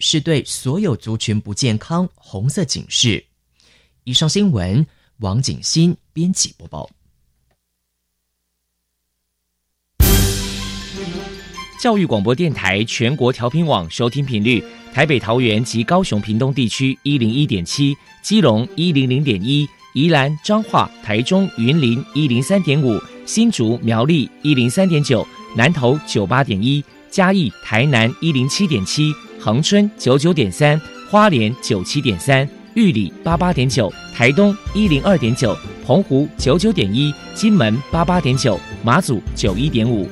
是对所有族群不健康红色警示。以上新闻，王景新编辑播报。教育广播电台全国调频网收听频率：台北、桃园及高雄、屏东地区一零一点七，基隆一零零点一，宜兰、彰化、台中、云林一零三点五，新竹、苗栗一零三点九，南投九八点一，嘉义、台南一零七点七。恒春九九点三，花莲九七点三，玉里八八点九，台东一零二点九，澎湖九九点一，金门八八点九，马祖九一点五。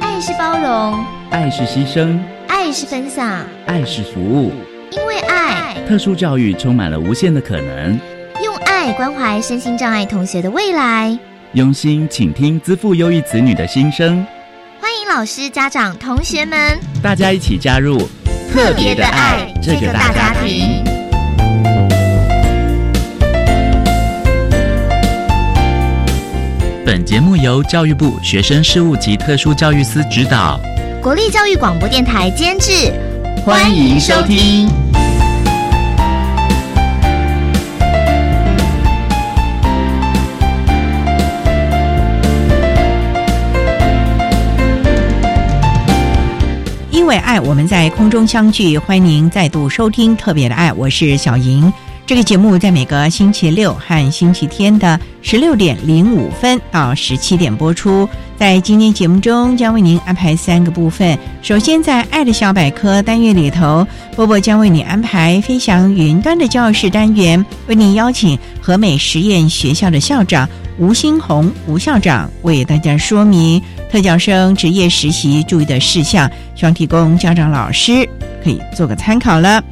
爱是包容，爱是牺牲，爱是分享，爱是服务。因为爱，特殊教育充满了无限的可能。用爱关怀身心障碍同学的未来，用心倾听资赋优异子女的心声。老师、家长、同学们，大家一起加入特别的爱这个大家庭。本节目由教育部学生事务及特殊教育司指导，国立教育广播电台监制。欢迎收听。因为爱，我们在空中相聚。欢迎您再度收听《特别的爱》，我是小莹。这个节目在每个星期六和星期天的十六点零五分到十七点播出。在今天节目中，将为您安排三个部分。首先，在“爱的小百科”单元里头，波波将为你安排“飞翔云端”的教室单元，为您邀请和美实验学校的校长吴新红吴校长为大家说明。特教生职业实习注意的事项，希望提供家长、老师可以做个参考了。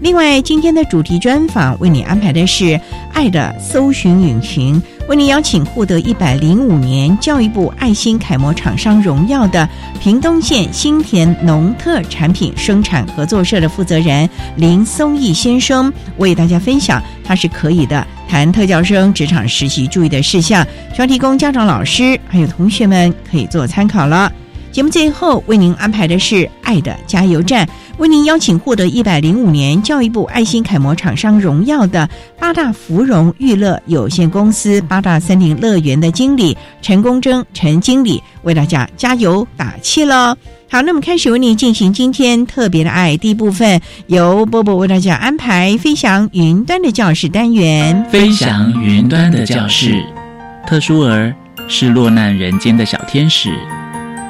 另外，今天的主题专访为你安排的是《爱的搜寻引擎》，为您邀请获得一百零五年教育部爱心楷模厂商荣耀的屏东县新田农特产品生产合作社的负责人林松义先生，为大家分享他是可以的。谈特教生职场实习注意的事项，需要提供家长、老师还有同学们可以做参考了。节目最后为您安排的是“爱的加油站”，为您邀请获得一百零五年教育部爱心楷模厂商荣耀的八大芙蓉娱乐有限公司八大森林乐园的经理陈功征陈经理为大家加油打气喽。好，那么开始为你进行今天特别的爱第一部分，由波波为大家安排飞翔云端的教室单元。飞翔云端的教室，特殊儿是落难人间的小天使，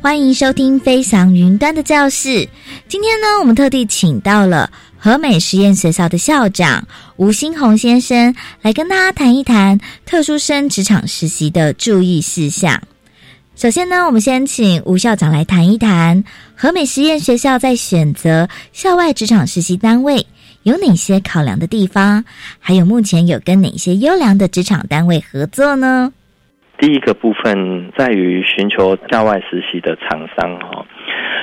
欢迎收听飞翔云端的教室。今天呢，我们特地请到了和美实验学校的校长吴新红先生，来跟大家谈一谈特殊生职场实习的注意事项。首先呢，我们先请吴校长来谈一谈和美实验学校在选择校外职场实习单位有哪些考量的地方，还有目前有跟哪些优良的职场单位合作呢？第一个部分在于寻求校外实习的厂商哈，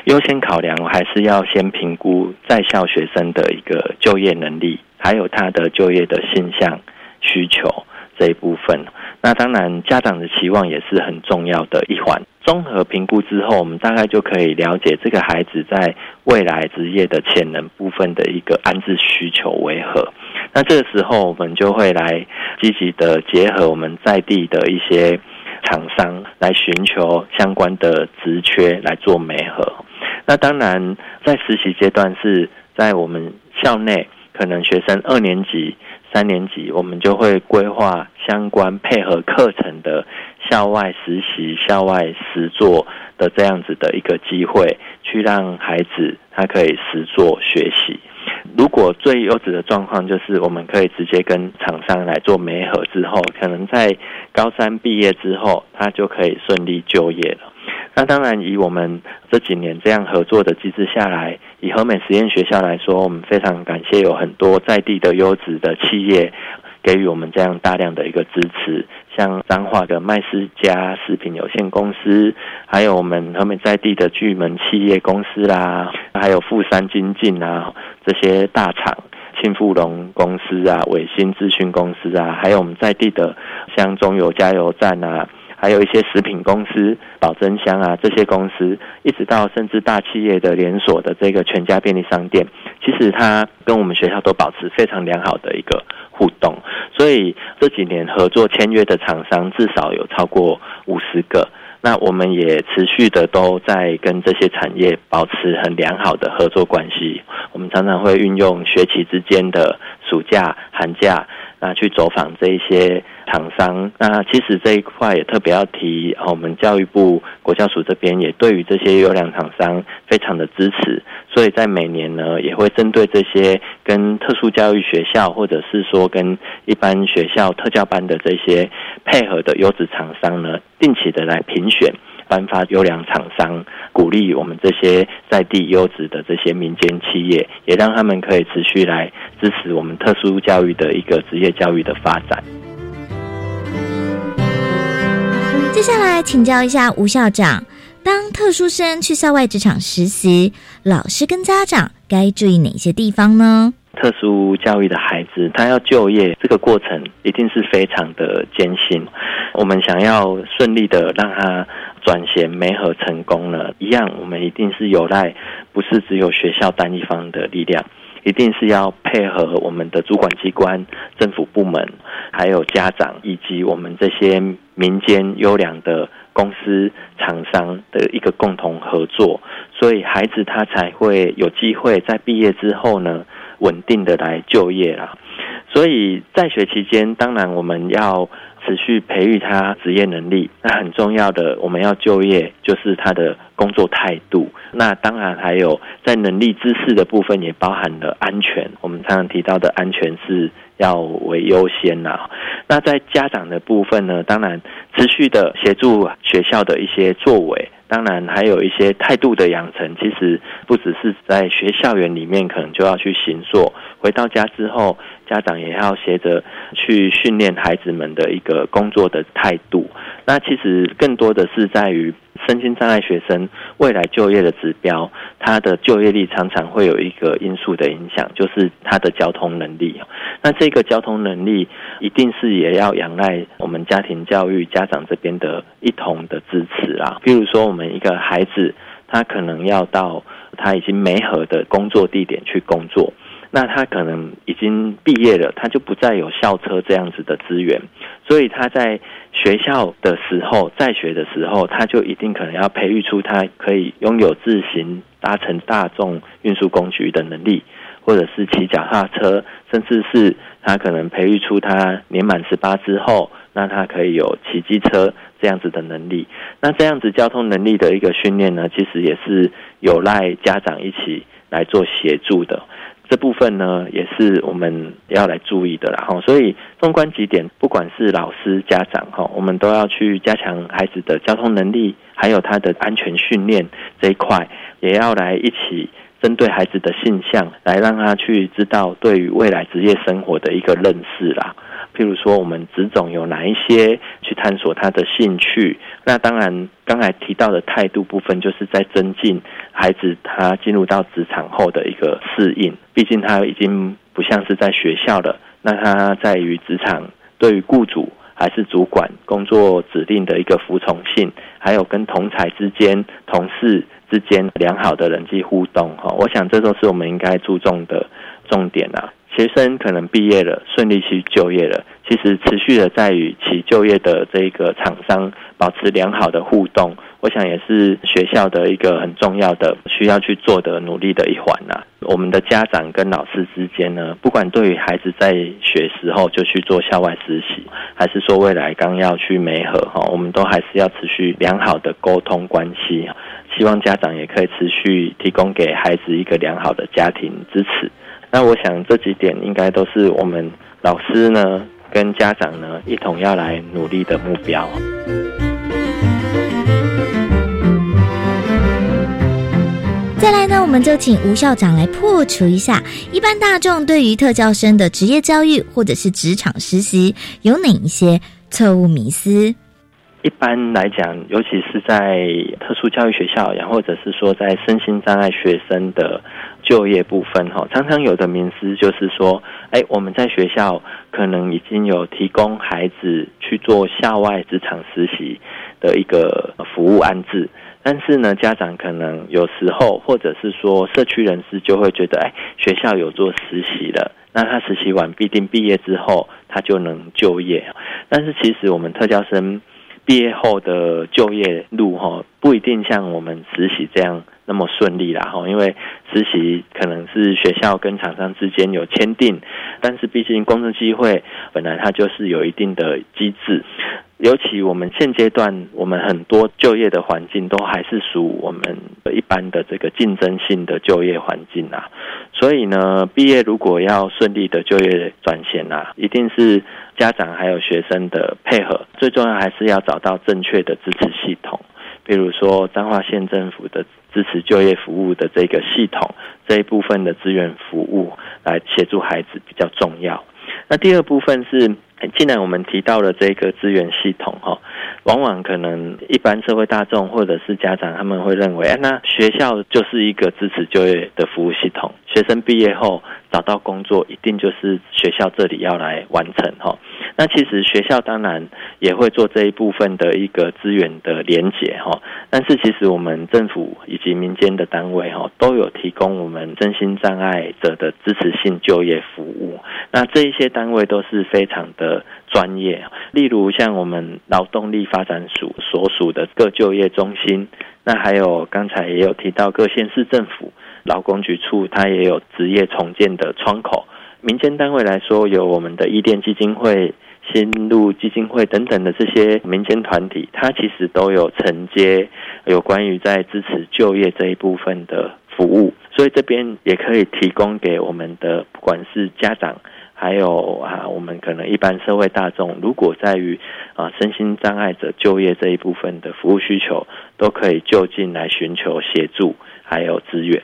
优先考量还是要先评估在校学生的一个就业能力，还有他的就业的现象需求这一部分。那当然，家长的期望也是很重要的一环。综合评估之后，我们大概就可以了解这个孩子在未来职业的潜能部分的一个安置需求为何。那这个时候，我们就会来积极的结合我们在地的一些厂商，来寻求相关的职缺来做媒合。那当然，在实习阶段是在我们校内，可能学生二年级。三年级，我们就会规划相关配合课程的校外实习、校外实作的这样子的一个机会，去让孩子他可以实作学习。如果最优质的状况，就是我们可以直接跟厂商来做媒合之后，可能在高三毕业之后，他就可以顺利就业了。那当然，以我们这几年这样合作的机制下来，以和美实验学校来说，我们非常感谢有很多在地的优质的企业给予我们这样大量的一个支持，像彰化的麦斯家食品有限公司，还有我们和美在地的巨门企业公司啦，还有富山精进啊这些大厂。庆富隆公司啊，伟星资讯公司啊，还有我们在地的像中油加油站啊，还有一些食品公司、保真香啊这些公司，一直到甚至大企业的连锁的这个全家便利商店，其实它跟我们学校都保持非常良好的一个互动。所以这几年合作签约的厂商至少有超过五十个。那我们也持续的都在跟这些产业保持很良好的合作关系。我们常常会运用学期之间的暑假、寒假，那去走访这一些厂商。那其实这一块也特别要提，我们教育部国教署这边也对于这些优良厂商非常的支持。所以在每年呢，也会针对这些跟特殊教育学校，或者是说跟一般学校特教班的这些配合的优质厂商呢，定期的来评选，颁发优良厂商，鼓励我们这些在地优质的这些民间企业，也让他们可以持续来支持我们特殊教育的一个职业教育的发展。接下来请教一下吴校长。当特殊生去校外职场实习，老师跟家长该注意哪些地方呢？特殊教育的孩子，他要就业，这个过程一定是非常的艰辛。我们想要顺利的让他转衔、媒合成功了，一样，我们一定是有赖，不是只有学校单一方的力量，一定是要配合我们的主管机关、政府部门，还有家长以及我们这些民间优良的。公司厂商的一个共同合作，所以孩子他才会有机会在毕业之后呢，稳定的来就业啦。所以在学期间，当然我们要持续培育他职业能力。那很重要的，我们要就业就是他的工作态度。那当然还有在能力知识的部分，也包含了安全。我们常常提到的安全是。要为优先呐。那在家长的部分呢？当然，持续的协助学校的一些作为，当然还有一些态度的养成。其实不只是在学校园里面，可能就要去行做。回到家之后，家长也要学着去训练孩子们的一个工作的态度。那其实更多的是在于。身心障碍学生未来就业的指标，他的就业率常常会有一个因素的影响，就是他的交通能力。那这个交通能力一定是也要仰赖我们家庭教育家长这边的一同的支持啊。比如说，我们一个孩子，他可能要到他已经没合的工作地点去工作。那他可能已经毕业了，他就不再有校车这样子的资源，所以他在学校的时候，在学的时候，他就一定可能要培育出他可以拥有自行搭乘大众运输工具的能力，或者是骑脚踏车，甚至是他可能培育出他年满十八之后，那他可以有骑机车这样子的能力。那这样子交通能力的一个训练呢，其实也是有赖家长一起来做协助的。这部分呢，也是我们要来注意的啦。哈，所以纵观几点，不管是老师、家长，哈，我们都要去加强孩子的交通能力，还有他的安全训练这一块，也要来一起针对孩子的性向，来让他去知道对于未来职业生活的一个认识啦。譬如说，我们职种有哪一些去探索他的兴趣？那当然，刚才提到的态度部分，就是在增进孩子他进入到职场后的一个适应。毕竟他已经不像是在学校了，那他在于职场，对于雇主还是主管工作指令的一个服从性，还有跟同才之间、同事之间良好的人际互动。哈，我想这都是我们应该注重的重点啊。学生可能毕业了，顺利去就业了。其实持续的在与其就业的这个厂商保持良好的互动，我想也是学校的一个很重要的需要去做的努力的一环呐。我们的家长跟老师之间呢，不管对于孩子在学时候就去做校外实习，还是说未来刚要去美和哈，我们都还是要持续良好的沟通关系。希望家长也可以持续提供给孩子一个良好的家庭支持。那我想这几点应该都是我们老师呢跟家长呢一同要来努力的目标。再来呢，我们就请吴校长来破除一下一般大众对于特教生的职业教育或者是职场实习有哪一些错误迷思。一般来讲，尤其是在特殊教育学校，然后或者是说在身心障碍学生的就业部分，哈，常常有的名师就是说，哎，我们在学校可能已经有提供孩子去做校外职场实习的一个服务安置，但是呢，家长可能有时候或者是说社区人士就会觉得，哎，学校有做实习了，那他实习完必定毕业之后他就能就业，但是其实我们特教生。毕业后的就业路哈不一定像我们实习这样那么顺利啦哈，因为实习可能是学校跟厂商之间有签订，但是毕竟工作机会本来它就是有一定的机制。尤其我们现阶段，我们很多就业的环境都还是属我们一般的这个竞争性的就业环境啊，所以呢，毕业如果要顺利的就业转型啊，一定是家长还有学生的配合，最重要还是要找到正确的支持系统，比如说彰化县政府的支持就业服务的这个系统这一部分的资源服务来协助孩子比较重要。那第二部分是。既然我们提到了这个资源系统，哈，往往可能一般社会大众或者是家长，他们会认为，那学校就是一个支持就业的服务系统，学生毕业后找到工作，一定就是学校这里要来完成，哈。那其实学校当然也会做这一部分的一个资源的连结，哈。但是其实我们政府以及民间的单位，哈，都有提供我们身心障碍者的支持性就业服务。那这一些单位都是非常的专业，例如像我们劳动力发展署所属的各就业中心，那还有刚才也有提到各县市政府劳工局处，它也有职业重建的窗口。民间单位来说，有我们的伊甸基金会、新路基金会等等的这些民间团体，它其实都有承接有关于在支持就业这一部分的服务，所以这边也可以提供给我们的不管是家长，还有啊我们可能一般社会大众，如果在于啊身心障碍者就业这一部分的服务需求，都可以就近来寻求协助，还有资源。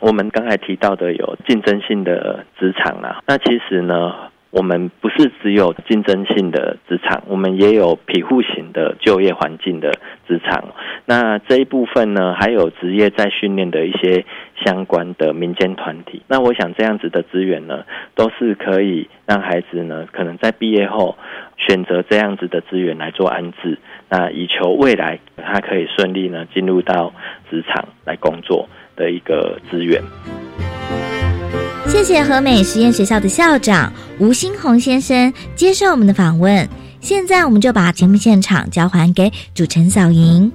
我们刚才提到的有竞争性的职场啊，那其实呢，我们不是只有竞争性的职场，我们也有庇护型的就业环境的职场。那这一部分呢，还有职业在训练的一些相关的民间团体。那我想这样子的资源呢，都是可以让孩子呢，可能在毕业后选择这样子的资源来做安置，那以求未来他可以顺利呢进入到职场来工作。的一个资源。谢谢和美实验学校的校长吴新红先生接受我们的访问。现在我们就把节目现场交还给主持人小莹。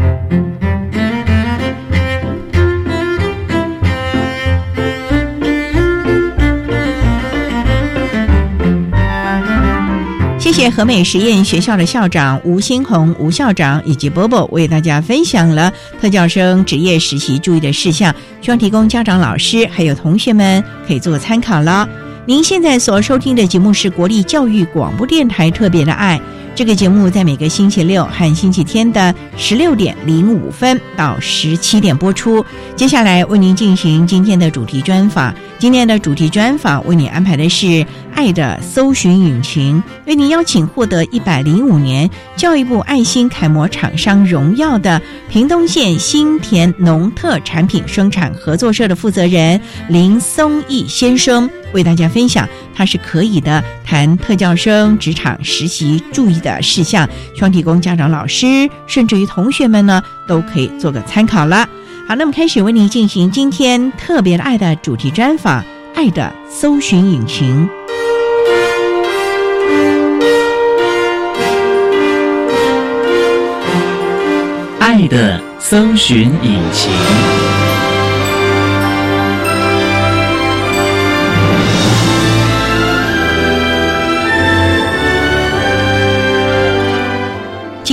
谢和美实验学校的校长吴新红吴校长以及波波为大家分享了特教生职业实习注意的事项，希望提供家长、老师还有同学们可以做参考了。您现在所收听的节目是国立教育广播电台特别的爱。这个节目在每个星期六和星期天的十六点零五分到十七点播出。接下来为您进行今天的主题专访。今天的主题专访为您安排的是“爱的搜寻引擎”，为您邀请获得一百零五年教育部爱心楷模厂商荣耀的屏东县新田农特产品生产合作社的负责人林松义先生。为大家分享，他是可以的谈特教生职场实习注意的事项，希望提供家长、老师，甚至于同学们呢，都可以做个参考了。好，那么开始为您进行今天特别的爱的主题专访，《爱的搜寻引擎》，爱的搜寻引擎。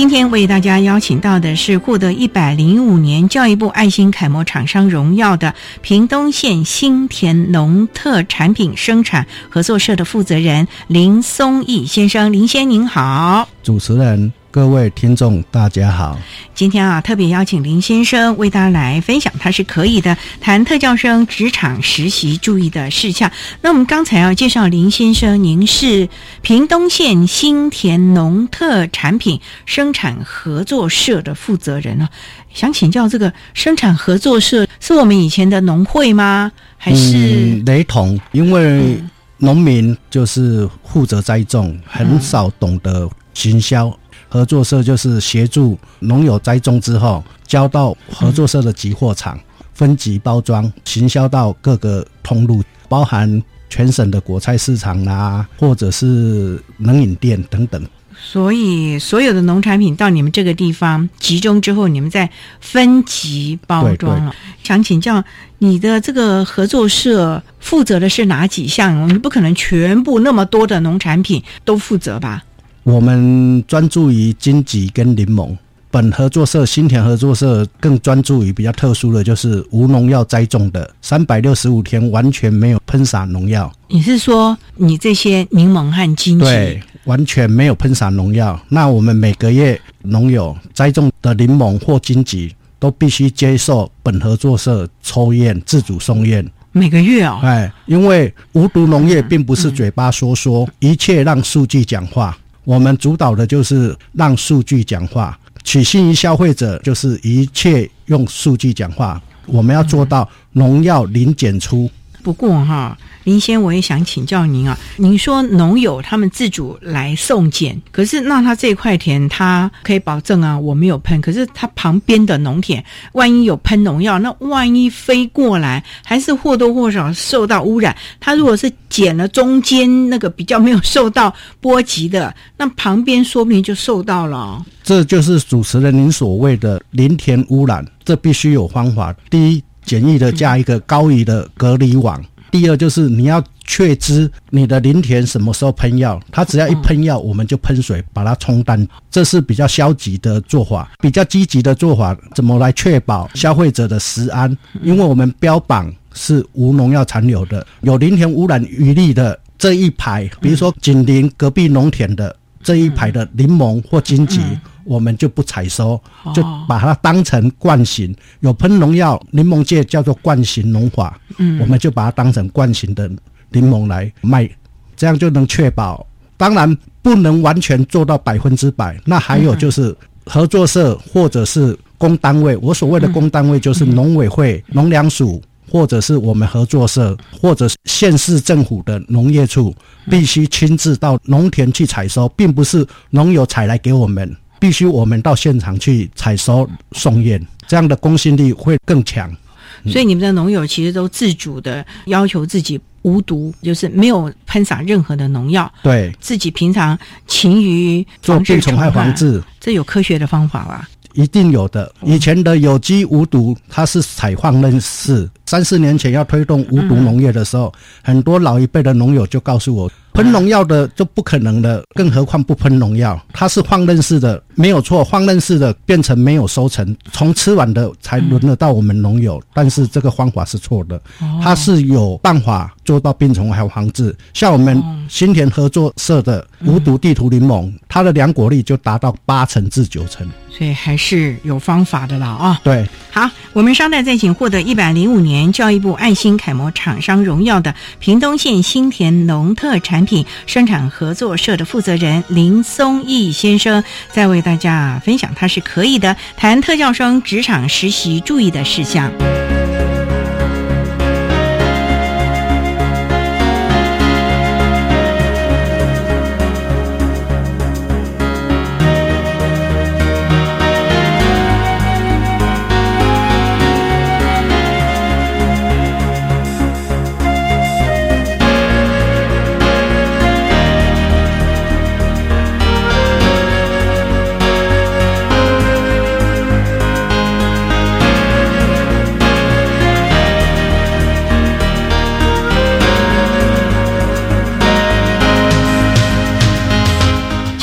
今天为大家邀请到的是获得一百零五年教育部爱心楷模厂商荣耀的屏东县新田农特产品生产合作社的负责人林松义先生。林先您好，主持人各位听众，大家好。今天啊，特别邀请林先生为大家来分享，他是可以的谈特教生职场实习注意的事项。那我们刚才要介绍林先生，您是屏东县新田农特产品生产合作社的负责人啊。想请教，这个生产合作社是我们以前的农会吗？还是、嗯、雷同？因为农民就是负责栽种，很少懂得行销。合作社就是协助农友栽种之后，交到合作社的集货场，分级包装，行销到各个通路，包含全省的果菜市场啦，或者是冷饮店等等。所以，所有的农产品到你们这个地方集中之后，你们再分级包装了。想请教你的这个合作社负责的是哪几项？你不可能全部那么多的农产品都负责吧？我们专注于荆棘跟柠檬。本合作社新田合作社更专注于比较特殊的就是无农药栽种的，三百六十五天完全没有喷洒农药。你是说你这些柠檬和荆棘？对，完全没有喷洒农药。那我们每个月农友栽种的柠檬或荆棘都必须接受本合作社抽验、自主送验。每个月哦，哎，因为无毒农业并不是嘴巴说说，一切让数据讲话。我们主导的就是让数据讲话，取信于消费者，就是一切用数据讲话。我们要做到农药零检出。不过哈，林先，我也想请教您啊。您说农友他们自主来送检，可是那他这块田他可以保证啊，我没有喷。可是他旁边的农田，万一有喷农药，那万一飞过来，还是或多或少受到污染。他如果是捡了中间那个比较没有受到波及的，那旁边说不定就受到了。这就是主持人您所谓的林田污染，这必须有方法。第一。简易的加一个高于的隔离网。第二就是你要确知你的林田什么时候喷药，它只要一喷药，我们就喷水把它冲淡。这是比较消极的做法。比较积极的做法，怎么来确保消费者的食安？因为我们标榜是无农药残留的，有林田污染余力的这一排，比如说紧邻隔壁农田的这一排的柠檬或荆棘。我们就不采收，就把它当成惯型。有喷农药，柠檬界叫做惯型农法。嗯，我们就把它当成惯型的柠檬来卖，这样就能确保。当然不能完全做到百分之百。那还有就是合作社或者是公单位，我所谓的公单位就是农委会、农粮署，或者是我们合作社，或者县市政府的农业处，必须亲自到农田去采收，并不是农友采来给我们。必须我们到现场去采收送验，这样的公信力会更强。所以你们的农友其实都自主的要求自己无毒，就是没有喷洒任何的农药。对，自己平常勤于做病虫害防治，这有科学的方法吧？一定有的。以前的有机无毒，它是采放任式。三四年前要推动无毒农业的时候，很多老一辈的农友就告诉我。喷农药的就不可能的，更何况不喷农药，它是放任式的，没有错，放任式的变成没有收成，从吃完的才轮得到我们农友，但是这个方法是错的，它是有办法做到病虫害防治，像我们新田合作社的。无毒地图柠檬，它的。良果率就达到八成至九成，所以还是有方法的。啦啊。对，好，我们稍待再请获得一百零五年教育部爱心楷模厂商荣耀的屏东县新田农特产品。生产合作社的负责人林松义先生在为大家分享，他是可以的谈特教生职场实习注意的事项。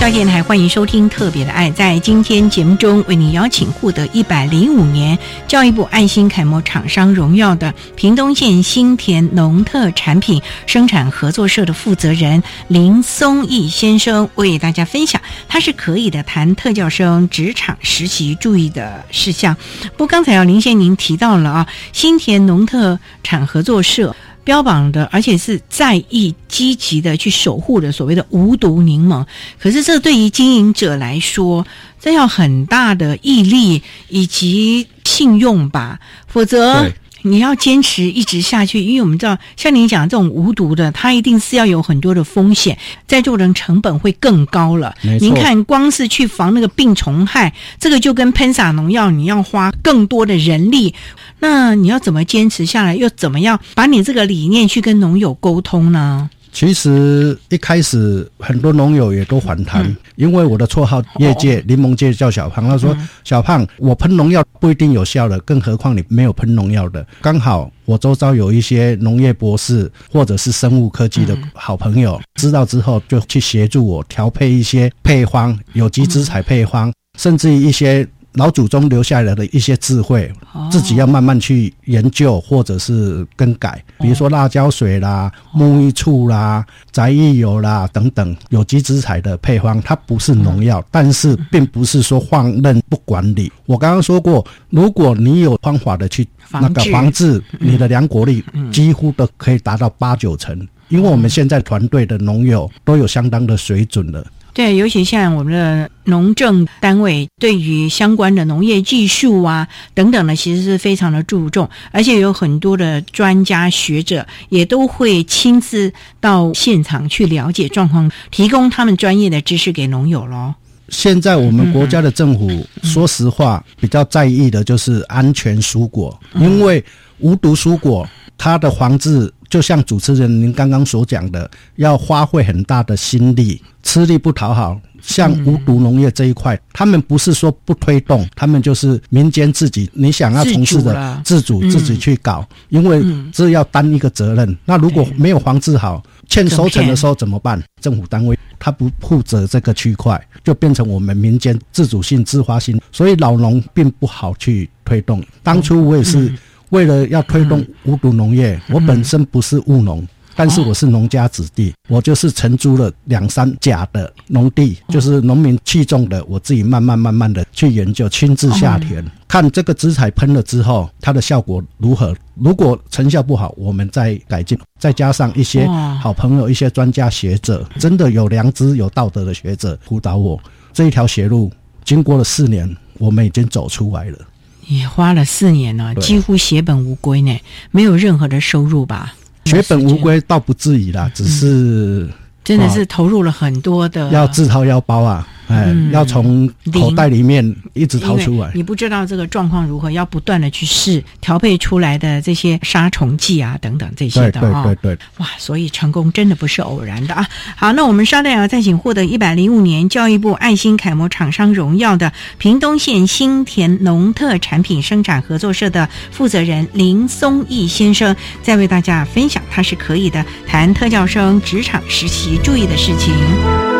教电台欢迎收听《特别的爱》。在今天节目中，为您邀请获得一百零五年教育部爱心楷模厂商荣耀的屏东县新田农特产品生产合作社的负责人林松义先生，为大家分享他是可以的谈特教生职场实习注意的事项。不刚才啊，林先您提到了啊，新田农特产合作社。标榜的，而且是在意、积极的去守护的所谓的无毒柠檬。可是，这对于经营者来说，这要很大的毅力以及信用吧，否则你要坚持一直下去。因为我们知道，像您讲这种无毒的，它一定是要有很多的风险，在做人成本会更高了。您看，光是去防那个病虫害，这个就跟喷洒农药，你要花更多的人力。那你要怎么坚持下来？又怎么样把你这个理念去跟农友沟通呢？其实一开始很多农友也都反弹，因为我的绰号业界柠檬界叫小胖。他说：“小胖，我喷农药不一定有效的，更何况你没有喷农药的。刚好我周遭有一些农业博士或者是生物科技的好朋友，知道之后就去协助我调配一些配方，有机资材配方，甚至一些。”老祖宗留下来的一些智慧，自己要慢慢去研究或者是更改。比如说辣椒水啦、沐浴醋啦、宅液油啦等等有机植材的配方，它不是农药，但是并不是说放任不管理。我刚刚说过，如果你有方法的去那个防治，你的良果率几乎都可以达到八九成。因为我们现在团队的农友都有相当的水准了。对，尤其像我们的农政单位，对于相关的农业技术啊等等呢，其实是非常的注重，而且有很多的专家学者也都会亲自到现场去了解状况，提供他们专业的知识给农友喽。现在我们国家的政府，说实话比较在意的就是安全蔬果，因为无毒蔬果它的防治。就像主持人您刚刚所讲的，要花费很大的心力，吃力不讨好。像无毒农业这一块，他们不是说不推动，他们就是民间自己你想要从事的自主自己去搞，因为这要担一个责任。那如果没有防治好，欠收成的时候怎么办？政府单位他不负责这个区块，就变成我们民间自主性、自发性，所以老农并不好去推动。当初我也是。为了要推动无毒农业，我本身不是务农，但是我是农家子弟，我就是承租了两三甲的农地，就是农民器重的，我自己慢慢慢慢的去研究，亲自下田，看这个植材喷了之后，它的效果如何。如果成效不好，我们再改进。再加上一些好朋友、一些专家学者，真的有良知、有道德的学者辅导我这一条邪路。经过了四年，我们已经走出来了。也花了四年了，几乎血本无归呢，没有任何的收入吧？血本无归倒不至于啦，只是真的是投入了很多的，要自掏腰包啊。哎，要从口袋里面一直掏出来。你不知道这个状况如何，要不断的去试调配出来的这些杀虫剂啊，等等这些的啊。对对对，哇，所以成功真的不是偶然的啊。好，那我们稍待啊，再请获得一百零五年教育部爱心楷模厂商荣耀的屏东县新田农特产品生产合作社的负责人林松义先生，再为大家分享他是可以的谈特教生职场实习注意的事情。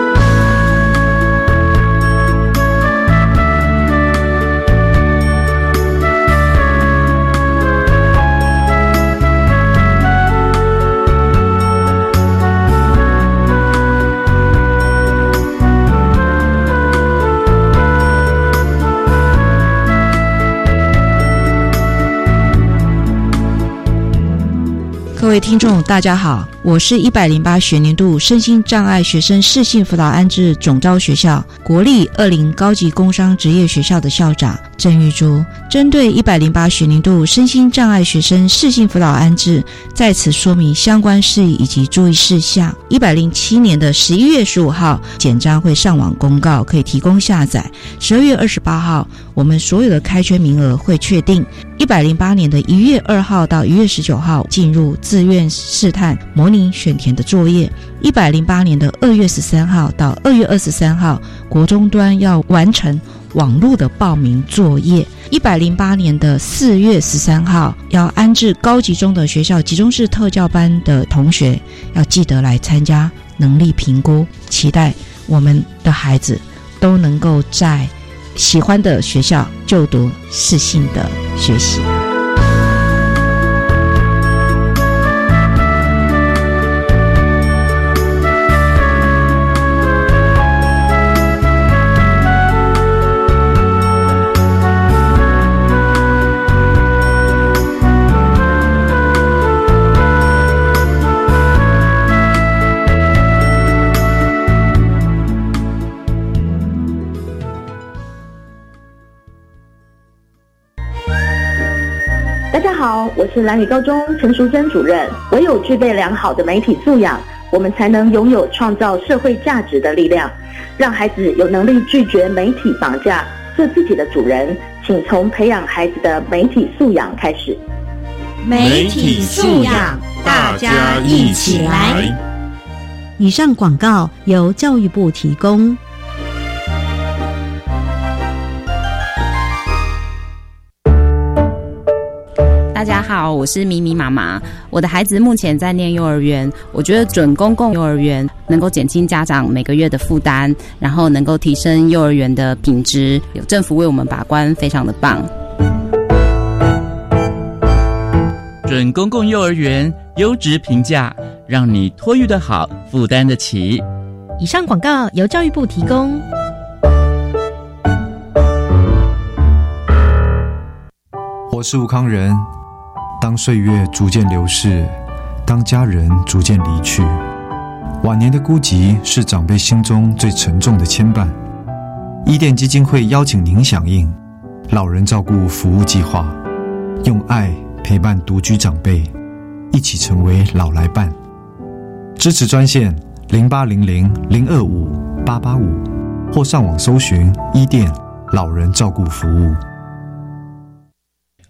各位听众，大家好，我是一百零八学年度身心障碍学生适性辅导安置总招学校国立二零高级工商职业学校的校长郑玉珠。针对一百零八学年度身心障碍学生适性辅导安置，在此说明相关事宜以及注意事项。一百零七年的十一月十五号，简章会上网公告，可以提供下载。十二月二十八号，我们所有的开缺名额会确定。一百零八年的一月二号到一月十九号，进入自愿试探模拟选填的作业。一百零八年的二月十三号到二月二十三号，国中端要完成网络的报名作业。一百零八年的四月十三号，要安置高级中的学校集中式特教班的同学，要记得来参加能力评估，期待。我们的孩子都能够在喜欢的学校就读适性的学习。好，我是蓝宇高中陈淑珍主任。唯有具备良好的媒体素养，我们才能拥有创造社会价值的力量，让孩子有能力拒绝媒体绑架，做自己的主人。请从培养孩子的媒体素养开始。媒体素养，大家一起来。以上广告由教育部提供。家好，我是咪咪妈妈。我的孩子目前在念幼儿园，我觉得准公共幼儿园能够减轻家长每个月的负担，然后能够提升幼儿园的品质，有政府为我们把关，非常的棒。准公共幼儿园优质评价，让你托育的好，负担得起。以上广告由教育部提供。我是吴康仁。当岁月逐渐流逝，当家人逐渐离去，晚年的孤寂是长辈心中最沉重的牵绊。伊甸基金会邀请您响应老人照顾服务计划，用爱陪伴独居长辈，一起成为老来伴。支持专线零八零零零二五八八五，或上网搜寻伊甸老人照顾服务。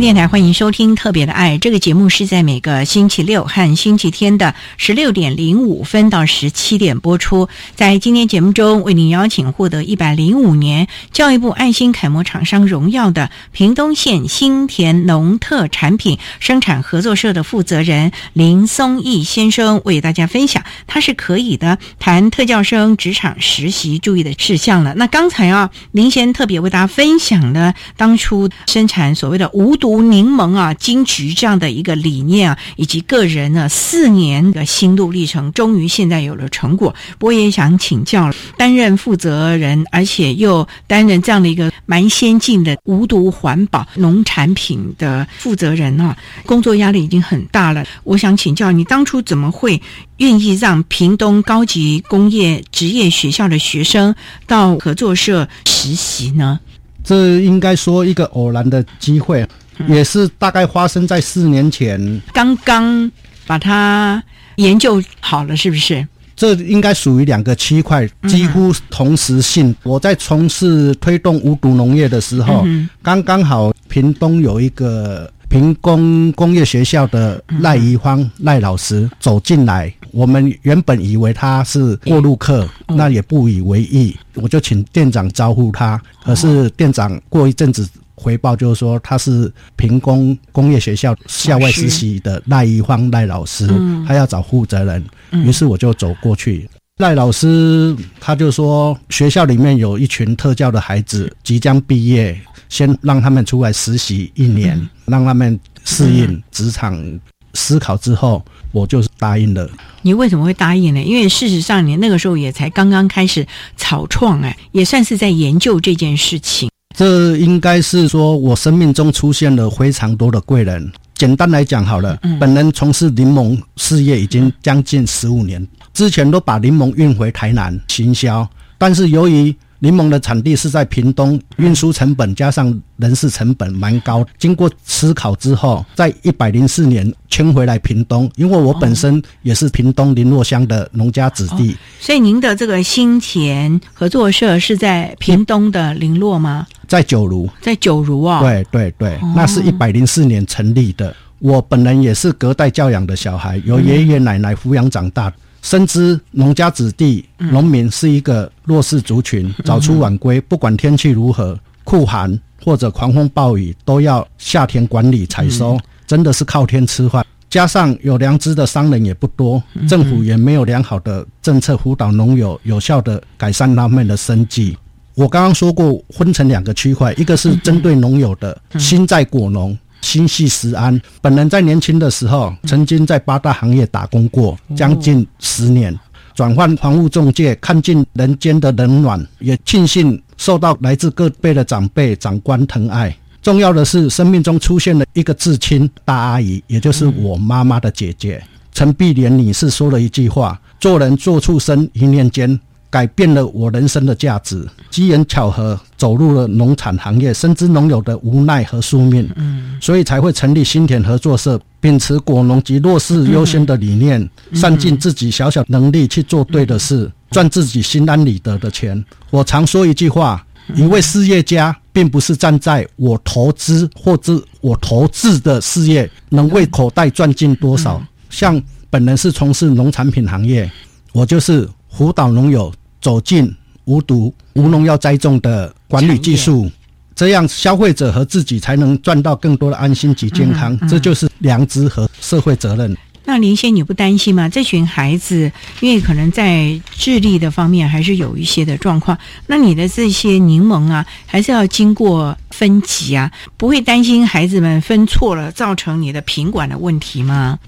电台欢迎收听《特别的爱》这个节目，是在每个星期六和星期天的十六点零五分到十七点播出。在今天节目中，为您邀请获得一百零五年教育部爱心楷模厂商荣耀的屏东县新田农特产品生产合作社的负责人林松义先生，为大家分享他是可以的谈特教生职场实习注意的事项了。那刚才啊，林先特别为大家分享了当初生产所谓的无。读柠檬啊，金桔这样的一个理念啊，以及个人呢四年的心路历程，终于现在有了成果。我也想请教担任负责人，而且又担任这样的一个蛮先进的无毒环保农产品的负责人啊，工作压力已经很大了。我想请教你，当初怎么会愿意让屏东高级工业职业学校的学生到合作社实习呢？这应该说一个偶然的机会。也是大概发生在四年前，刚刚把它研究好了，是不是？这应该属于两个区块，几乎同时性。我在从事推动无毒农业的时候，刚刚好屏东有一个屏工工业学校的赖怡芳赖老师走进来，我们原本以为他是过路客，那也不以为意，我就请店长招呼他，可是店长过一阵子。回报就是说他是平工工业学校校外实习的赖一芳赖老师，他要找负责人，于是我就走过去。赖老师他就说学校里面有一群特教的孩子即将毕业，先让他们出来实习一年，让他们适应职场。思考之后，我就是答应了。你为什么会答应呢？因为事实上你那个时候也才刚刚开始草创，哎，也算是在研究这件事情。这应该是说，我生命中出现了非常多的贵人。简单来讲好了，本人从事柠檬事业已经将近十五年，之前都把柠檬运回台南行销，但是由于柠檬的产地是在屏东，运输成本加上人事成本蛮高。经过思考之后，在一百零四年迁回来屏东，因为我本身也是屏东林洛乡的农家子弟，所以您的这个新田合作社是在屏东的林洛吗？在九如，在九如啊。对对对，那是一百零四年成立的。我本人也是隔代教养的小孩，由爷爷奶奶抚养长大。深知农家子弟、农民是一个弱势族群，早出晚归，不管天气如何，酷寒或者狂风暴雨，都要下田管理采收，真的是靠天吃饭。加上有良知的商人也不多，政府也没有良好的政策辅导农友，有效的改善他们的生计。我刚刚说过，分成两个区块，一个是针对农友的，心在果农。心系食安，本人在年轻的时候曾经在八大行业打工过将近十年，转换房屋中介，看尽人间的冷暖，也庆幸受到来自各辈的长辈长官疼爱。重要的是，生命中出现了一个至亲大阿姨，也就是我妈妈的姐姐陈碧莲女士，说了一句话：“做人做畜生，一念间。”改变了我人生的价值，机缘巧合走入了农产行业，深知农友的无奈和宿命，嗯，所以才会成立新田合作社，秉持果农及弱势优先的理念，善尽自己小小能力去做对的事，赚自己心安理得的钱。我常说一句话：一位事业家，并不是站在我投资或者我投资的事业能为口袋赚进多少。像本人是从事农产品行业，我就是辅导农友。走进无毒无农药栽种的管理技术，这样消费者和自己才能赚到更多的安心及健康。这就是良知和社会责任。那林先，你不担心吗？这群孩子因为可能在智力的方面还是有一些的状况，那你的这些柠檬啊，还是要经过分级啊，不会担心孩子们分错了造成你的品管的问题吗？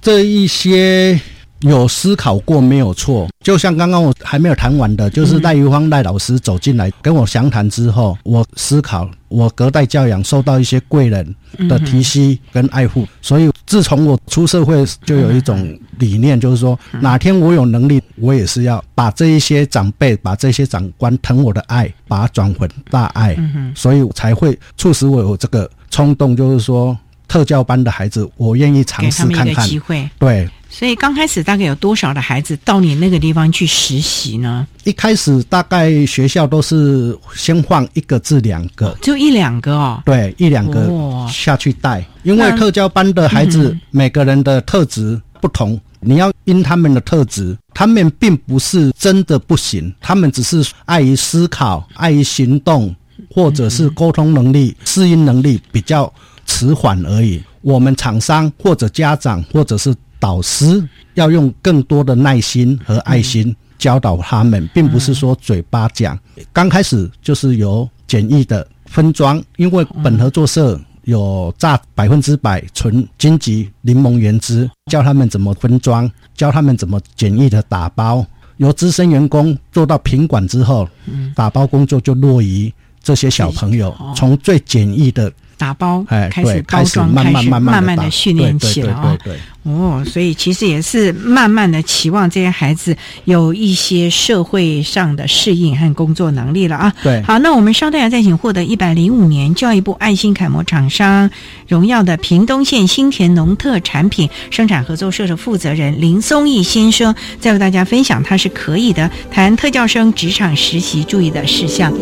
这一些。有思考过没有错，就像刚刚我还没有谈完的，就是赖玉芳赖老师走进来跟我详谈之后，我思考，我隔代教养受到一些贵人的提携跟爱护，所以自从我出社会，就有一种理念，就是说哪天我有能力，我也是要把这一些长辈、把这些长官疼我的爱，把它转回大爱，所以才会促使我有这个冲动，就是说特教班的孩子，我愿意尝试看看，机会，对。所以刚开始大概有多少的孩子到你那个地方去实习呢？一开始大概学校都是先放一个至两个，就一两个哦。对，一两个下去带，因为特教班的孩子每个人的特质不同，你要因他们的特质，他们并不是真的不行，他们只是碍于思考、碍于行动，或者是沟通能力、适应能力比较迟缓而已。我们厂商或者家长或者是。导师要用更多的耐心和爱心教导他们，并不是说嘴巴讲。刚开始就是由简易的分装，因为本合作社有榨百分之百纯金桔柠檬原汁，教他们怎么分装，教他们怎么简易的打包。由资深员工做到品管之后，打包工作就落于这些小朋友，从最简易的。打包，开始包装，开始慢慢的训练起了啊！哦，所以其实也是慢慢的期望这些孩子有一些社会上的适应和工作能力了啊！对，好，那我们稍待再请获得一百零五年教育部爱心楷模厂商荣耀的屏东县新田农特产品生产合作社的负责人林松义先生，再为大家分享他是可以的谈特教生职场实习注意的事项。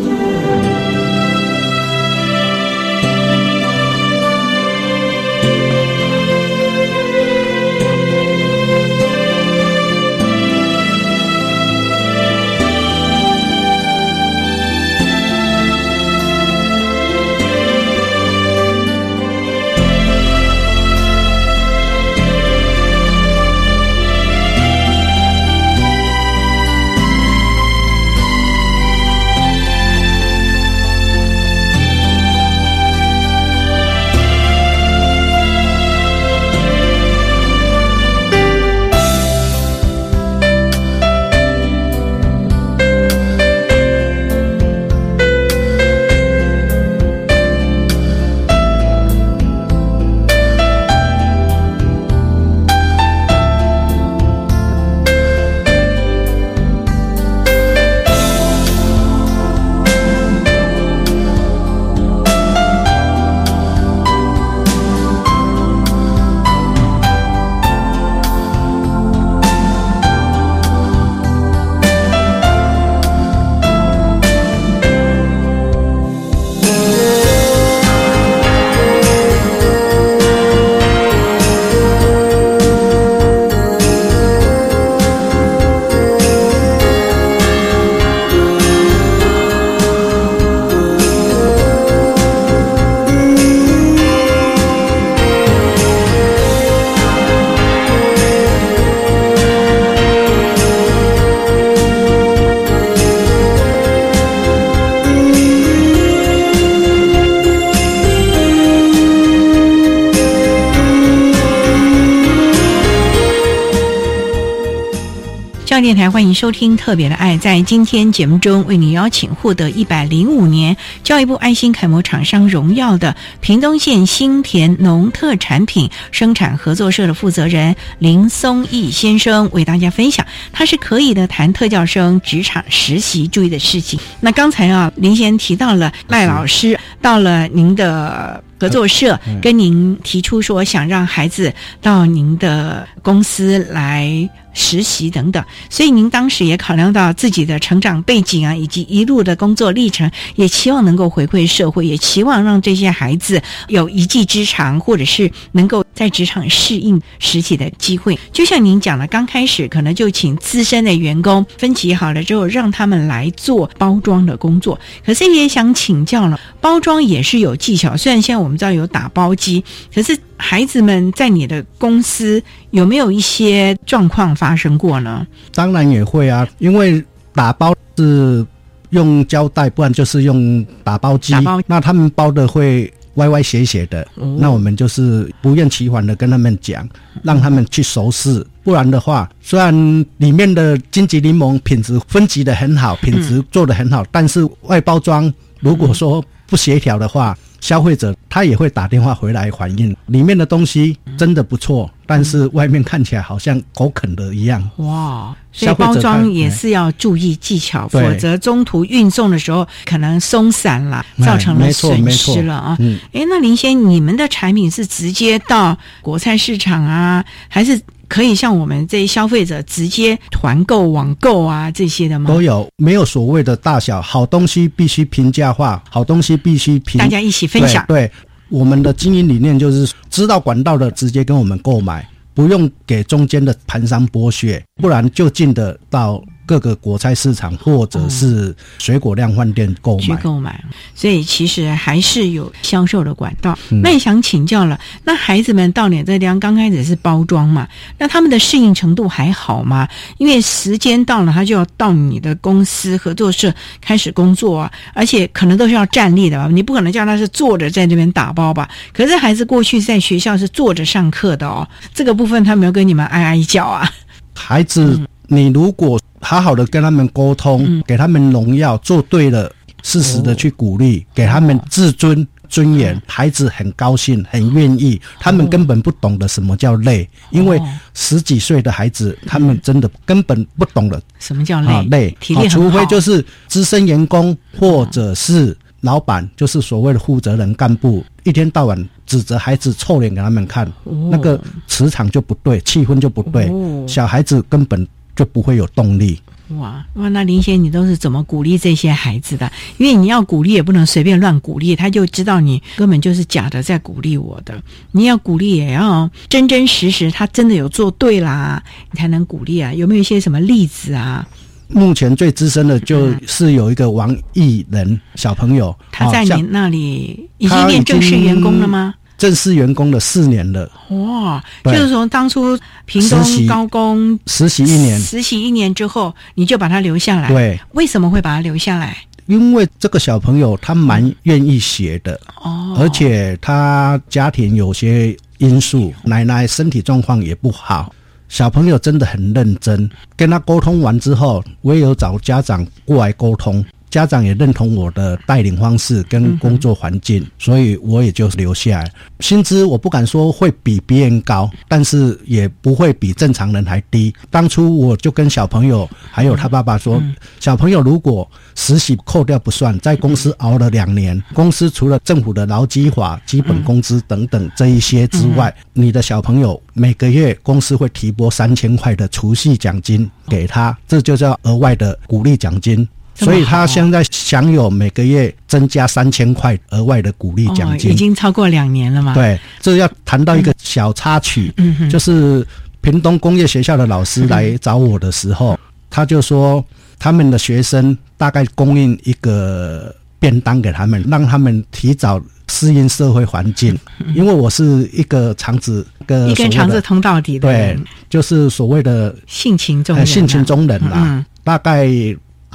欢迎收听《特别的爱》。在今天节目中，为你邀请获得一百零五年教育部爱心楷模厂商荣耀的屏东县新田农特产品生产合作社的负责人林松义先生，为大家分享他是可以的谈特教生职场实习注意的事情。那刚才啊，林先提到了赖老师到了您的。合作社跟您提出说，想让孩子到您的公司来。实习等等，所以您当时也考量到自己的成长背景啊，以及一路的工作历程，也期望能够回馈社会，也期望让这些孩子有一技之长，或者是能够在职场适应实体的机会。就像您讲的，刚开始可能就请资深的员工分级好了之后，让他们来做包装的工作。可是也想请教了，包装也是有技巧，虽然现在我们知道有打包机，可是。孩子们在你的公司有没有一些状况发生过呢？当然也会啊，因为打包是用胶带，不然就是用打包机。那他们包的会歪歪斜斜的，那我们就是不厌其烦的跟他们讲，让他们去熟视。不然的话，虽然里面的金桔柠檬品质分级的很好，品质做的很好，但是外包装如果说不协调的话。消费者他也会打电话回来反映，里面的东西真的不错，但是外面看起来好像狗啃的一样。哇，所以包装也是要注意技巧，否则中途运送的时候可能松散了，造成了损失了啊。哎，那林先，你们的产品是直接到国菜市场啊，还是？可以像我们这些消费者直接团购、网购啊这些的吗？都有，没有所谓的大小，好东西必须平价化，好东西必须平，大家一起分享。对，我们的经营理念就是知道管道的直接跟我们购买，不用给中间的盘商剥削，不然就进得到。各个果菜市场或者是水果量贩店购买，去购买，所以其实还是有销售的管道。那也想请教了，那孩子们到你这地方刚开始是包装嘛？那他们的适应程度还好吗？因为时间到了，他就要到你的公司合作社开始工作啊，而且可能都是要站立的吧？你不可能叫他是坐着在这边打包吧？可是孩子过去在学校是坐着上课的哦，这个部分他没有跟你们哀哀叫啊？孩子，你如果。好好的跟他们沟通，给他们荣耀，做对了，适时的去鼓励，给他们自尊尊严，孩子很高兴，很愿意。他们根本不懂得什么叫累，因为十几岁的孩子，他们真的根本不懂得什么叫累。累，除非就是资深员工或者是老板，就是所谓的负责人干部，一天到晚指责孩子臭脸给他们看，那个磁场就不对，气氛就不对。小孩子根本。就不会有动力。哇哇，那林先，你都是怎么鼓励这些孩子的？因为你要鼓励也不能随便乱鼓励，他就知道你根本就是假的在鼓励我的。你要鼓励也要真真实实，他真的有做对啦，你才能鼓励啊。有没有一些什么例子啊？目前最资深的就是有一个王艺仁小朋友，他在你那里已经变正式员工了吗？正式员工了四年了，哇！就是从当初平东高工实习一年，实习一年之后，你就把他留下来。对，为什么会把他留下来？因为这个小朋友他蛮愿意学的，哦，而且他家庭有些因素，奶奶身体状况也不好，小朋友真的很认真。跟他沟通完之后，我也有找家长过来沟通。家长也认同我的带领方式跟工作环境，所以我也就留下来。薪资我不敢说会比别人高，但是也不会比正常人还低。当初我就跟小朋友还有他爸爸说，小朋友如果实习扣掉不算，在公司熬了两年，公司除了政府的劳基法、基本工资等等这一些之外，你的小朋友每个月公司会提拨三千块的储蓄奖金给他，这就叫额外的鼓励奖金。所以他现在享有每个月增加三千块额外的鼓励奖金，已经超过两年了嘛？对，这要谈到一个小插曲，就是屏东工业学校的老师来找我的时候，他就说他们的学生大概供应一个便当给他们，让他们提早适应社会环境。因为我是一个肠子，一根肠子通到底的，对，就是所谓的性情中人，性情中人啦，大概。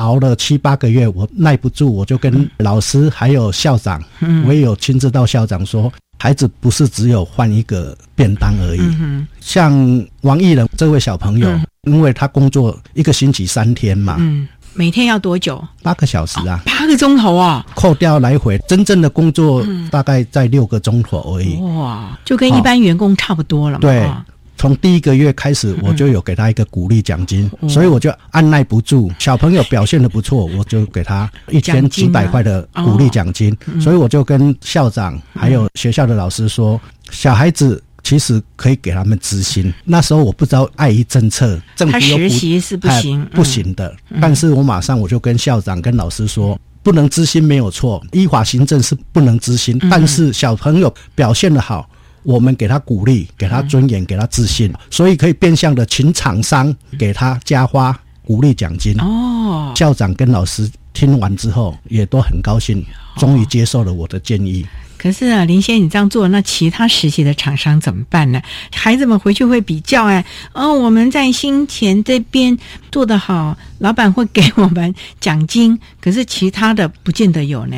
熬了七八个月，我耐不住，我就跟老师还有校长，我也有亲自到校长说，孩子不是只有换一个便当而已。像王艺人这位小朋友，因为他工作一个星期三天嘛，嗯，每天要多久？八个小时啊，八个钟头啊，扣掉来回，真正的工作大概在六个钟头而已。哇，就跟一般员工差不多了嘛。对。从第一个月开始，我就有给他一个鼓励奖金，所以我就按耐不住。小朋友表现的不错，我就给他一千几百块的鼓励奖金。所以我就跟校长还有学校的老师说，小孩子其实可以给他们资薪。那时候我不知道碍于政策，政府又实习是不行不行的。但是我马上我就跟校长跟老师说，不能资薪没有错，依法行政是不能资薪，但是小朋友表现的好。我们给他鼓励，给他尊严，给他自信，所以可以变相的请厂商给他加花鼓励奖金。哦，校长跟老师听完之后也都很高兴，终于接受了我的建议。可是啊，林先你这样做，那其他实习的厂商怎么办呢？孩子们回去会比较哎，哦，我们在新田这边做得好，老板会给我们奖金，可是其他的不见得有呢。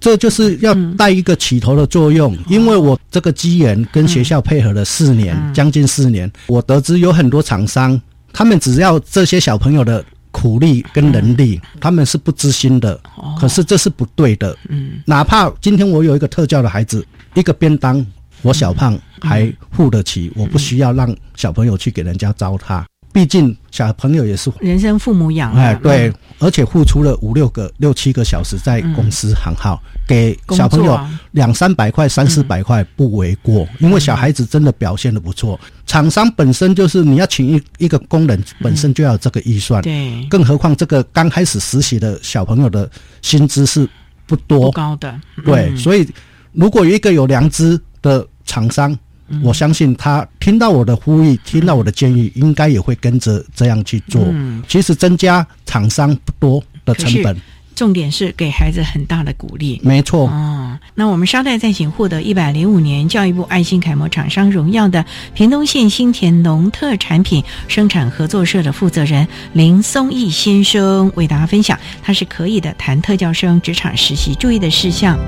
这就是要带一个起头的作用，因为我这个机缘跟学校配合了四年，将近四年，我得知有很多厂商，他们只要这些小朋友的苦力跟能力，他们是不知心的。可是这是不对的。嗯，哪怕今天我有一个特教的孩子，一个便当，我小胖还付得起，我不需要让小朋友去给人家糟蹋。毕竟小朋友也是人生父母养，哎，对，而且付出了五六个、六七个小时在公司行号，给小朋友两三百块、三四百块不为过。因为小孩子真的表现的不错，厂商本身就是你要请一一个工人，本身就要这个预算，对，更何况这个刚开始实习的小朋友的薪资是不多高的，对，所以如果有一个有良知的厂商。我相信他听到我的呼吁，听到我的建议，应该也会跟着这样去做。嗯其实增加厂商不多的成本，重点是给孩子很大的鼓励。没错。哦，那我们稍待再请获得一百零五年教育部爱心楷模厂商荣耀的屏东县新田农特产品生产合作社的负责人林松义先生为大家分享，他是可以的谈特教生职场实习注意的事项。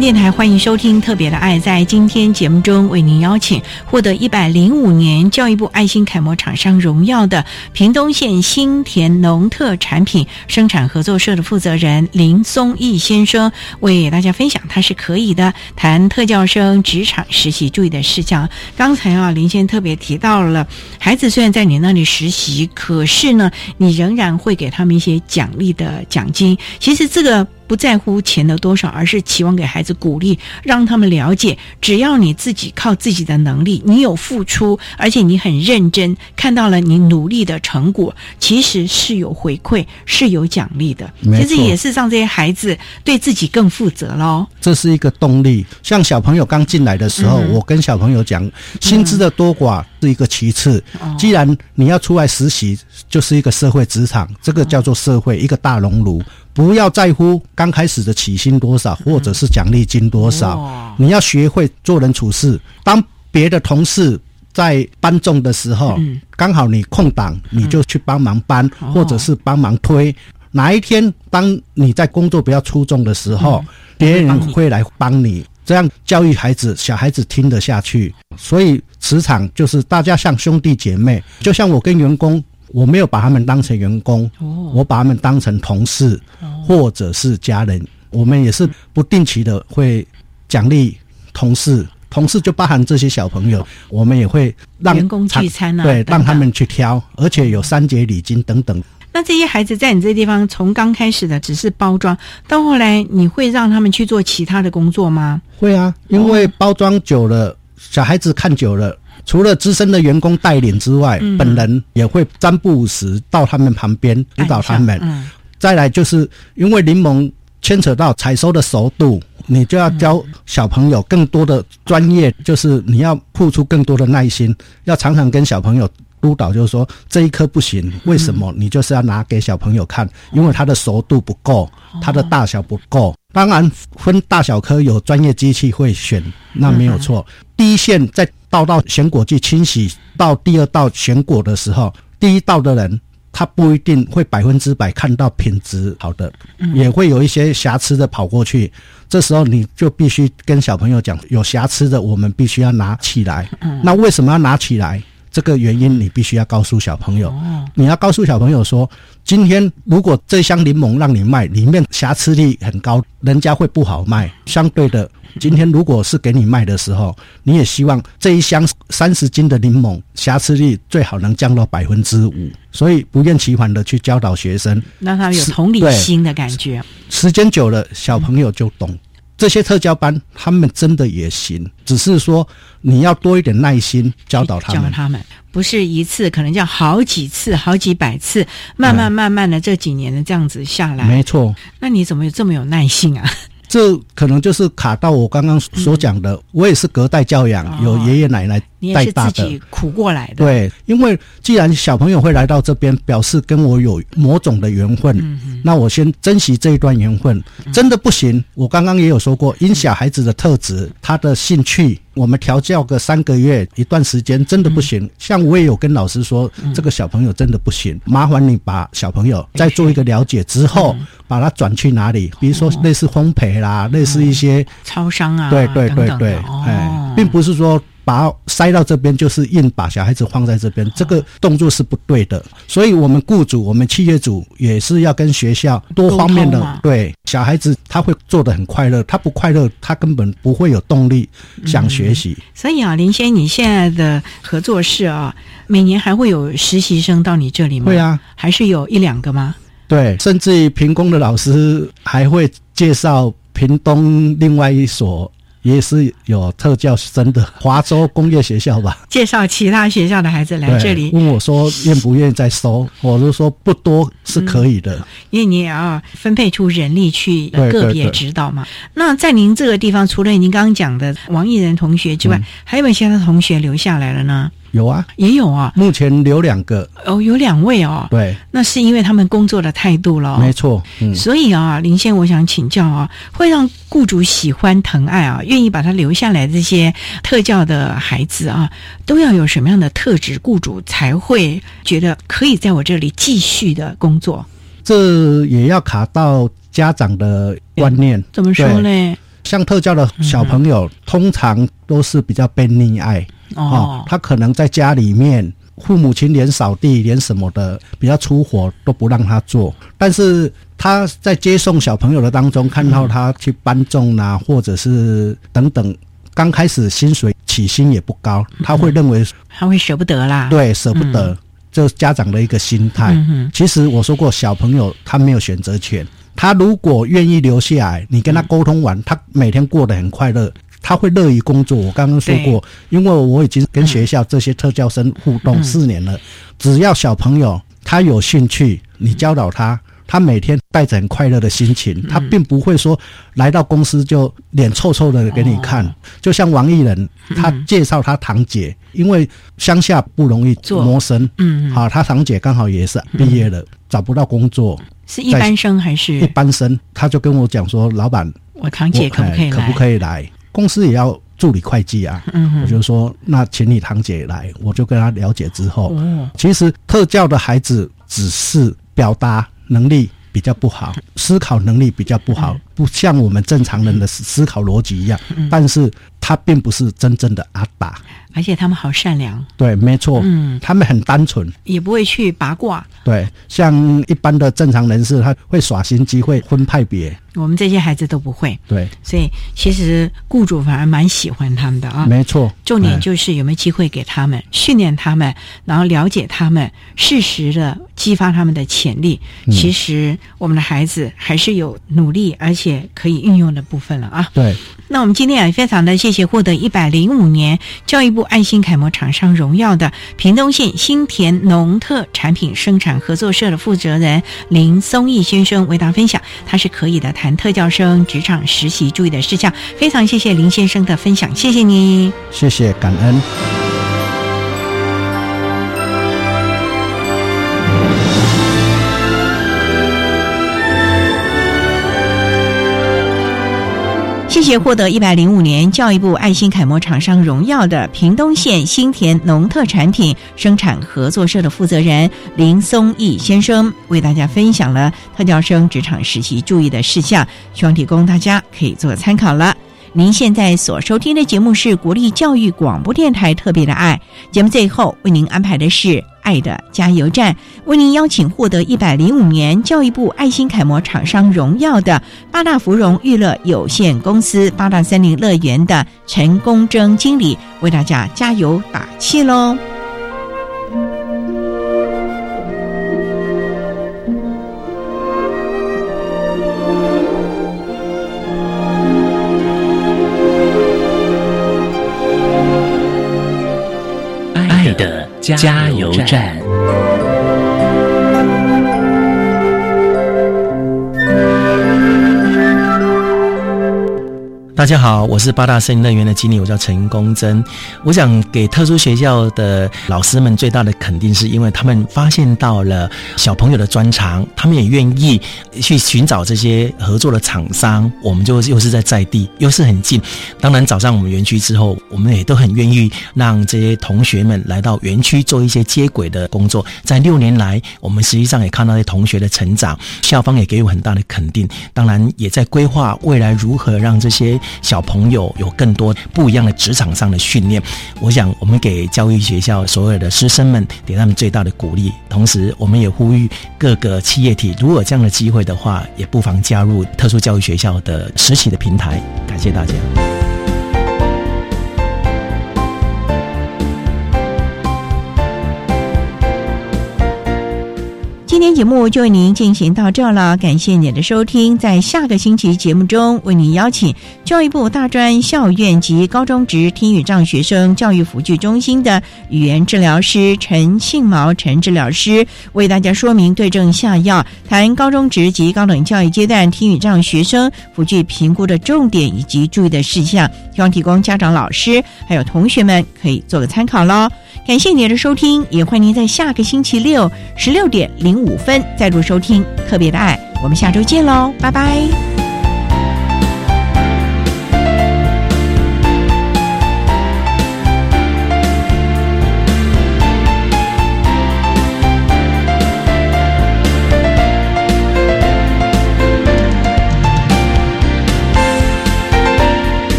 电台欢迎收听《特别的爱》。在今天节目中，为您邀请获得一百零五年教育部爱心楷模厂商荣耀的屏东县新田农特产品生产合作社的负责人林松义先生，为大家分享他是可以的谈特教生职场实习注意的事项。刚才啊，林先特别提到了，孩子虽然在你那里实习，可是呢，你仍然会给他们一些奖励的奖金。其实这个。不在乎钱的多少，而是期望给孩子鼓励，让他们了解，只要你自己靠自己的能力，你有付出，而且你很认真，看到了你努力的成果，其实是有回馈，是有奖励的。其实也是让这些孩子对自己更负责喽。这是一个动力。像小朋友刚进来的时候，嗯我跟小朋友讲，薪资的多寡是一个其次。哦既然你要出来实习，就是一个社会职场，这个叫做社会一个大熔炉。不要在乎刚开始的起薪多少，或者是奖励金多少，哦你要学会做人处事。当别的同事在搬重的时候，嗯刚好你空档，你就去帮忙搬，哦或者是帮忙推。哪一天当你在工作比较出众的时候，别人会来帮你，这样教育孩子，小孩子听得下去。所以磁场就是大家像兄弟姐妹，就像我跟员工，我没有把他们当成员工，我把他们当成同事或者是家人。我们也是不定期的会奖励同事。同事就包含这些小朋友，我们也会让员工聚餐啊对，让他们去挑，而且有三节礼金等等。那这些孩子在你这地方，从刚开始的只是包装，到后来你会让他们去做其他的工作吗？会啊，因为包装久了，小孩子看久了，除了资深的员工带领之外，嗯本人也会三不五时到他们旁边指导他们。嗯再来就是因为柠檬牵扯到采收的熟度，你就要教小朋友更多的专业，就是你要付出更多的耐心，要常常跟小朋友。督导就是说这一颗不行，为什么？你就是要拿给小朋友看，因为它的熟度不够，它的大小不够。当然分大小颗有专业机器会选，那没有错。第一线在倒到选果去清洗到第二道选果的时候，第一道的人他不一定会百分之百看到品质好的，也会有一些瑕疵的跑过去。这时候你就必须跟小朋友讲，有瑕疵的我们必须要拿起来。那为什么要拿起来？这个原因你必须要告诉小朋友，你要告诉小朋友说，今天如果这箱柠檬让你卖，里面瑕疵率很高，人家会不好卖。相对的，今天如果是给你卖的时候，你也希望这一箱三十斤的柠檬瑕疵率最好能降到百分之五。所以不厌其烦的去教导学生，让他有同理心的感觉。时间久了，小朋友就懂。这些特教班，他们真的也行，只是说你要多一点耐心教导他们。教他们不是一次，可能叫好几次、好几百次，慢慢慢慢的这几年的这样子下来。没错。那你怎么有这么有耐性啊？这可能就是卡到我刚刚所讲的，我也是隔代教养，有爷爷奶奶你也是带大的自己。苦过来的。对，因为既然小朋友会来到这边，表示跟我有某种的缘分，嗯那我先珍惜这一段缘分。真的不行，我刚刚也有说过，因小孩子的特质、他的兴趣，我们调教个三个月一段时间，真的不行。像我也有跟老师说，这个小朋友真的不行，麻烦你把小朋友再做一个了解之后，把他转去哪里，比如说类似烘焙啦，类似一些超商啊，对对对对哎，并不是说把塞到这边，就是硬把小孩子放在这边，这个动作是不对的。所以，我们雇主、我们企业主也是要跟学校多方面的对小孩子，他会做得很快乐，他不快乐，他根本不会有动力想学习。所以啊，林先，你现在的合作室啊，每年还会有实习生到你这里吗？会啊，还是有一两个吗？对，甚至于屏工的老师还会介绍屏东另外一所。也是有特教生的华州工业学校吧，介绍其他学校的孩子来这里，问我说愿不愿意再收，我就说不多是可以的，因为你也要分配出人力去个别指导嘛。那在您这个地方，除了您刚刚讲的王艺仁同学之外，嗯。还有没有其他的同学留下来了呢？有啊，也有啊，目前留两个，哦，有两位哦，对，那是因为他们工作的态度了、哦，没错，嗯，所以啊，林先，我想请教啊，会让雇主喜欢疼爱啊，愿意把他留下来这些特教的孩子啊，都要有什么样的特质，雇主才会觉得可以在我这里继续的工作？这也要卡到家长的观念。怎么说？呢？像特教的小朋友，通常都是比较被溺爱哦他可能在家里面，父母亲连扫地、连什么的比较粗活都不让他做，但是他在接送小朋友的当中，看到他去搬重啊，或者是等等，刚开始薪水起薪也不高，他会认为他会舍不得啦。对舍不得，这是家长的一个心态。嗯其实我说过，小朋友他没有选择权。他如果愿意留下来，你跟他沟通完，他每天过得很快乐，他会乐于工作。我刚刚说过，因为我已经跟学校这些特教生互动四年了，只要小朋友他有兴趣，你教导他。他每天带着很快乐的心情，他并不会说来到公司就脸臭臭的给你看。就像王艺人，他介绍他堂姐，因为乡下不容易谋生，嗯，好，他堂姐刚好也是毕业了，找不到工作，是一般生还是一般生？他就跟我讲说，老板，我堂姐可不可以可不可以来？公司也要助理会计啊，我就说那请你堂姐来，我就跟她了解之后，其实特教的孩子只是表达。能力比较不好，思考能力比较不好，不像我们正常人的思考逻辑一样。但是他并不是真正的阿达，而且他们好善良。对，没错。嗯，他们很单纯，也不会去八卦。对，像一般的正常人士，他会耍心机，会分派别。我们这些孩子都不会，对，所以其实雇主反而蛮喜欢他们的啊。没错，重点就是有没有机会给他们训练他们，然后了解他们，适时的激发他们的潜力。其实我们的孩子还是有努力而且可以运用的部分了啊。对。那我们今天也非常的谢谢获得一百零五年教育部爱心楷模厂商荣耀的屏东县新田农特产品生产合作社的负责人林松义先生为大家分享，他是可以的谈特教生职场实习注意的事项。非常谢谢林先生的分享，谢谢你，谢谢感恩。且获得一百零五年教育部爱心楷模厂商荣耀的屏东县新田农特产品生产合作社的负责人林松义先生，为大家分享了特教生职场实习注意的事项，希望提供大家可以做参考了。您现在所收听的节目是国立教育广播电台特别的爱节目，最后为您安排的是。爱的加油站为您邀请获得一百零五年教育部爱心楷模厂商荣耀的八大芙蓉娱乐有限公司八大森林乐园的陈功征经理为大家加油打气喽！加油站。大家好，我是八大森林乐园的经理，我叫陈公珍。我想给特殊学校的老师们最大的肯定，是因为他们发现到了小朋友的专长，他们也愿意去寻找这些合作的厂商。我们就又是在在地，又是很近。当然，早上我们园区之后，我们也都很愿意让这些同学们来到园区做一些接轨的工作。在六年来，我们实际上也看到这同学的成长，校方也给予很大的肯定。当然，也在规划未来如何让这些。小朋友有更多不一样的职场上的训练，我想我们给教育学校所有的师生们给他们最大的鼓励。同时，我们也呼吁各个企业体，如果这样的机会的话，也不妨加入特殊教育学校的实习的平台。感谢大家。今天节目就为您进行到这了，感谢您的收听。在下个星期节目中，为您邀请教育部大专校院及高中职听语障学生教育辅具中心的语言治疗师陈庆毛陈治疗师，为大家说明对症下药，谈高中职及高等教育阶段听语障学生辅具评估的重点以及注意的事项，希望提供家长、老师还有同学们可以做个参考喽。感谢您的收听，也欢迎您在下个星期六十六点零五五分再度收听特别的爱。我们下周见喽，拜拜。